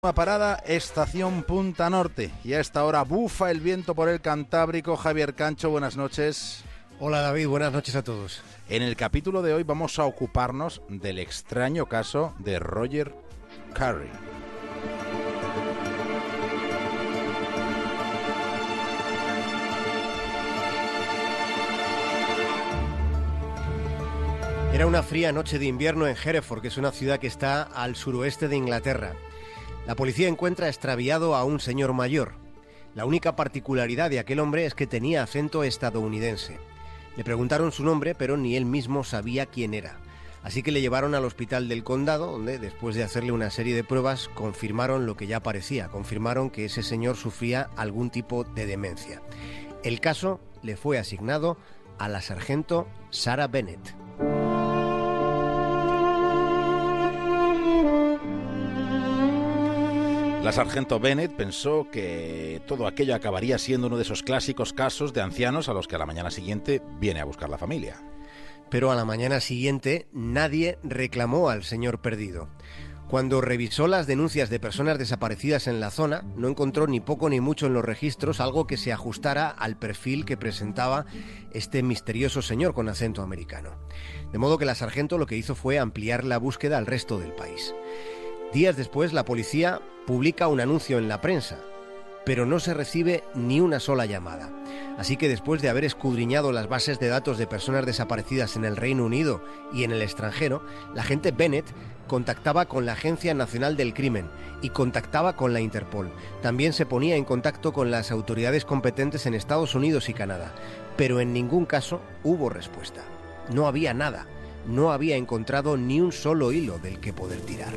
Parada, estación Punta Norte. Y a esta hora bufa el viento por el Cantábrico. Javier Cancho, buenas noches. Hola David, buenas noches a todos. En el capítulo de hoy vamos a ocuparnos del extraño caso de Roger Carey. Era una fría noche de invierno en Hereford, que es una ciudad que está al suroeste de Inglaterra. La policía encuentra extraviado a un señor mayor. La única particularidad de aquel hombre es que tenía acento estadounidense. Le preguntaron su nombre, pero ni él mismo sabía quién era. Así que le llevaron al hospital del condado, donde, después de hacerle una serie de pruebas, confirmaron lo que ya parecía, confirmaron que ese señor sufría algún tipo de demencia. El caso le fue asignado a la sargento Sarah Bennett. La sargento Bennett pensó que todo aquello acabaría siendo uno de esos clásicos casos de ancianos a los que a la mañana siguiente viene a buscar la familia. Pero a la mañana siguiente nadie reclamó al señor perdido. Cuando revisó las denuncias de personas desaparecidas en la zona, no encontró ni poco ni mucho en los registros algo que se ajustara al perfil que presentaba este misterioso señor con acento americano. De modo que la sargento lo que hizo fue ampliar la búsqueda al resto del país. Días después, la policía publica un anuncio en la prensa, pero no se recibe ni una sola llamada. Así que después de haber escudriñado las bases de datos de personas desaparecidas en el Reino Unido y en el extranjero, la gente Bennett contactaba con la Agencia Nacional del Crimen y contactaba con la Interpol. También se ponía en contacto con las autoridades competentes en Estados Unidos y Canadá, pero en ningún caso hubo respuesta. No había nada, no había encontrado ni un solo hilo del que poder tirar.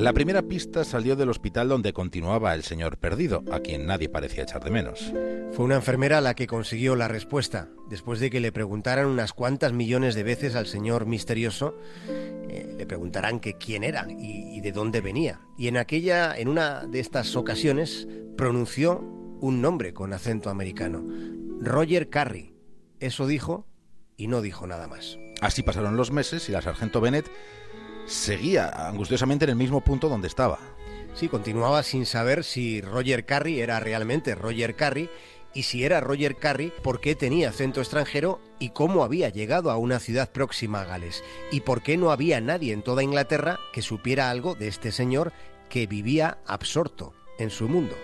La primera pista salió del hospital donde continuaba el señor perdido, a quien nadie parecía echar de menos. Fue una enfermera la que consiguió la respuesta, después de que le preguntaran unas cuantas millones de veces al señor misterioso, eh, le preguntarán que quién era y, y de dónde venía. Y en aquella, en una de estas ocasiones, pronunció un nombre con acento americano, Roger Carey. Eso dijo y no dijo nada más. Así pasaron los meses y la sargento Bennett seguía angustiosamente en el mismo punto donde estaba. Sí, continuaba sin saber si Roger Carey era realmente Roger Carey y si era Roger Carey, por qué tenía acento extranjero y cómo había llegado a una ciudad próxima a Gales y por qué no había nadie en toda Inglaterra que supiera algo de este señor que vivía absorto en su mundo.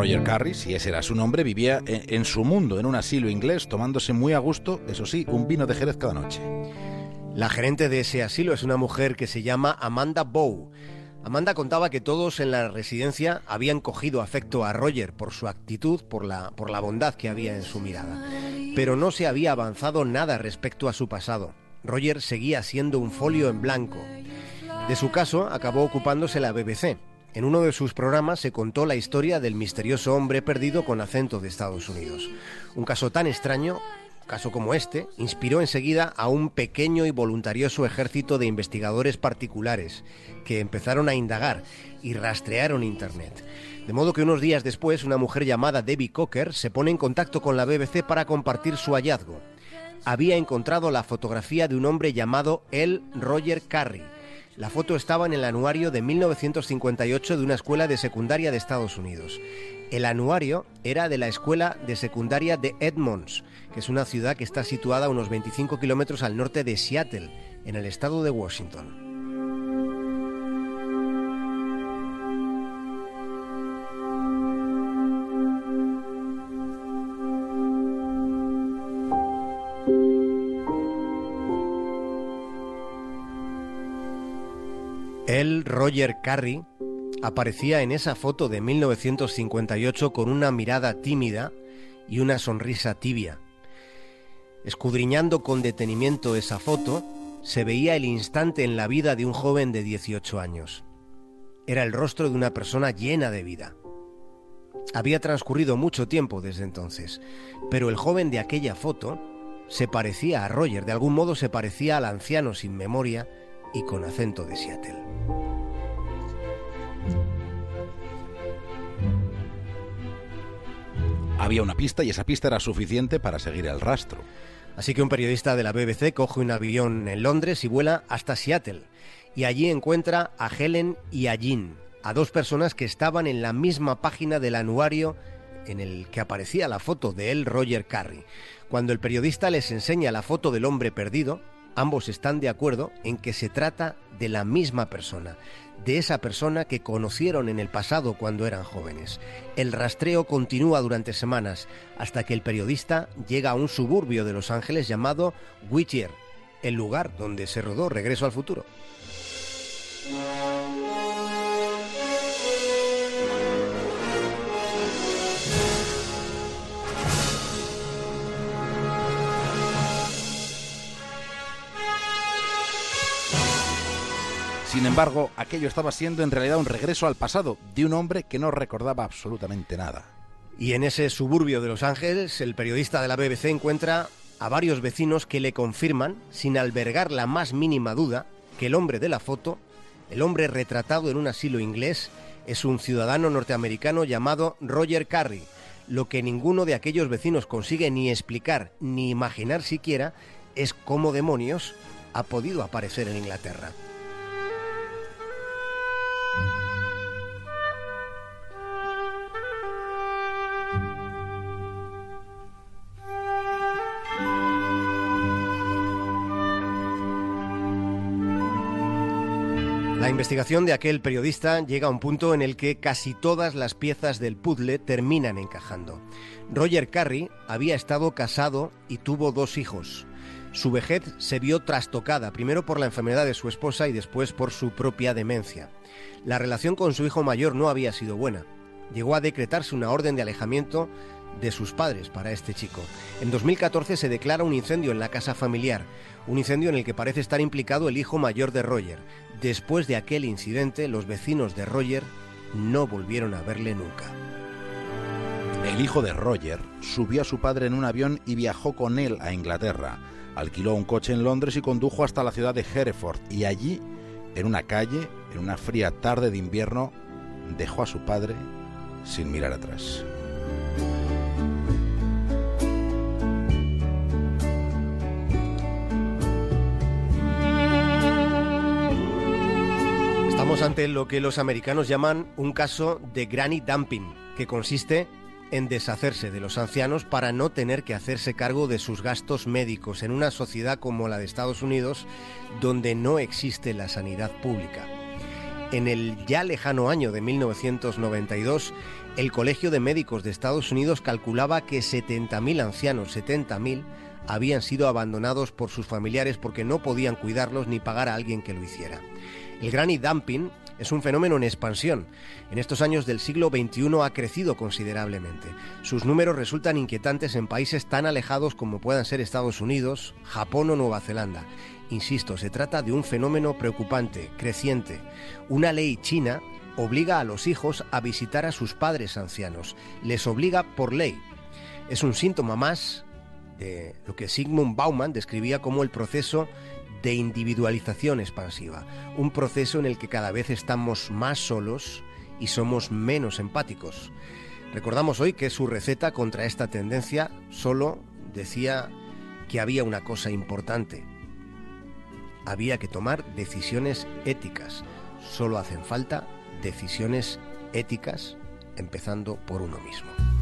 Roger Carey, si ese era su nombre, vivía en, en, su mundo, en un asilo inglés, tomándose muy a gusto, eso sí, un vino de Jerez cada noche. La gerente de ese asilo es una mujer que se llama Amanda Bow. Amanda contaba que todos en la residencia habían cogido afecto a Roger por su actitud, por la, por la bondad que había en su mirada. Pero no se había avanzado nada respecto a su pasado. Roger seguía siendo un folio en blanco. De su caso acabó ocupándose la BBC, en uno de sus programas se contó la historia del misterioso hombre perdido con acento de Estados Unidos. Un caso tan extraño, caso como este, inspiró enseguida a un pequeño y voluntarioso ejército de investigadores particulares que empezaron a indagar y rastrearon Internet. De modo que unos días después una mujer llamada Debbie Cocker se pone en contacto con la BBC para compartir su hallazgo. Había encontrado la fotografía de un hombre llamado El Roger Carey la foto estaba en el anuario de 1958 de una escuela de secundaria de Estados Unidos. El anuario era de la escuela de secundaria de Edmonds, que es una ciudad que está situada a unos 25 kilómetros al norte de Seattle, en el estado de Washington. Él, Roger Carey, aparecía en esa foto de 1958 con una mirada tímida y una sonrisa tibia. Escudriñando con detenimiento esa foto, se veía el instante en la vida de un joven de 18 años. Era el rostro de una persona llena de vida. Había transcurrido mucho tiempo desde entonces, pero el joven de aquella foto se parecía a Roger, de algún modo se parecía al anciano sin memoria y con acento de Seattle. Había una pista y esa pista era suficiente para seguir el rastro. Así que un periodista de la BBC coge un avión en Londres y vuela hasta Seattle. Y allí encuentra a Helen y a Jean, a dos personas que estaban en la misma página del anuario en el que aparecía la foto de él, Roger Carry. Cuando el periodista les enseña la foto del hombre perdido, ambos están de acuerdo en que se trata de la misma persona, de esa persona que conocieron en el pasado cuando eran jóvenes. El rastreo continúa durante semanas hasta que el periodista llega a un suburbio de Los Ángeles llamado Whittier, el lugar donde se rodó Regreso al Futuro. Sin embargo, aquello estaba siendo en realidad un regreso al pasado de un hombre que no recordaba absolutamente nada. Y en ese suburbio de Los Ángeles, el periodista de la BBC encuentra a varios vecinos que le confirman, sin albergar la más mínima duda, que el hombre de la foto, el hombre retratado en un asilo inglés, es un ciudadano norteamericano llamado Roger Carey. Lo que ninguno de aquellos vecinos consigue ni explicar ni imaginar siquiera es cómo demonios ha podido aparecer en Inglaterra. La investigación de aquel periodista llega a un punto en el que casi todas las piezas del puzzle terminan encajando. Roger Carey había estado casado y tuvo dos hijos. Su vejez se vio trastocada, primero por la enfermedad de su esposa y después por su propia demencia. La relación con su hijo mayor no había sido buena. Llegó a decretarse una orden de alejamiento de sus padres para este chico. En 2014 se declara un incendio en la casa familiar, un incendio en el que parece estar implicado el hijo mayor de Roger. Después de aquel incidente, los vecinos de Roger no volvieron a verle nunca. El hijo de Roger subió a su padre en un avión y viajó con él a Inglaterra. Alquiló un coche en Londres y condujo hasta la ciudad de Hereford y allí, en una calle, en una fría tarde de invierno, dejó a su padre sin mirar atrás. Ante lo que los americanos llaman un caso de granny dumping, que consiste en deshacerse de los ancianos para no tener que hacerse cargo de sus gastos médicos en una sociedad como la de Estados Unidos, donde no existe la sanidad pública. En el ya lejano año de 1992, el Colegio de Médicos de Estados Unidos calculaba que 70.000 ancianos, 70.000, habían sido abandonados por sus familiares porque no podían cuidarlos ni pagar a alguien que lo hiciera. El granny dumping es un fenómeno en expansión. En estos años del siglo XXI ha crecido considerablemente. Sus números resultan inquietantes en países tan alejados como puedan ser Estados Unidos, Japón o Nueva Zelanda. Insisto, se trata de un fenómeno preocupante, creciente. Una ley china obliga a los hijos a visitar a sus padres ancianos. Les obliga por ley. Es un síntoma más lo que Sigmund Bauman describía como el proceso de individualización expansiva, un proceso en el que cada vez estamos más solos y somos menos empáticos. Recordamos hoy que su receta contra esta tendencia solo decía que había una cosa importante. Había que tomar decisiones éticas. Solo hacen falta decisiones éticas, empezando por uno mismo.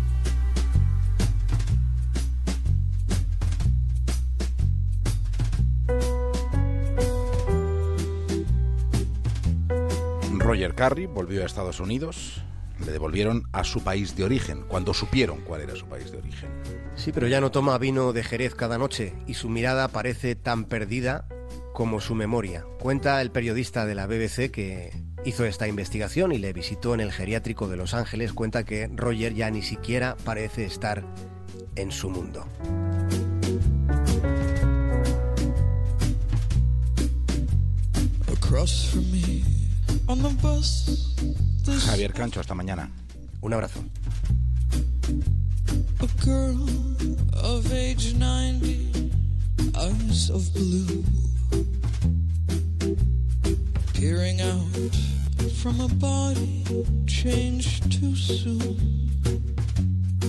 Roger Carey volvió a Estados Unidos, le devolvieron a su país de origen, cuando supieron cuál era su país de origen. Sí, pero ya no toma vino de Jerez cada noche y su mirada parece tan perdida como su memoria. Cuenta el periodista de la BBC que hizo esta investigación y le visitó en el geriátrico de Los Ángeles, cuenta que Roger ya ni siquiera parece estar en su mundo. Javier Cancho, hasta mañana. Un abrazo. A girl of age 90, eyes of blue, peering out from a body changed too soon.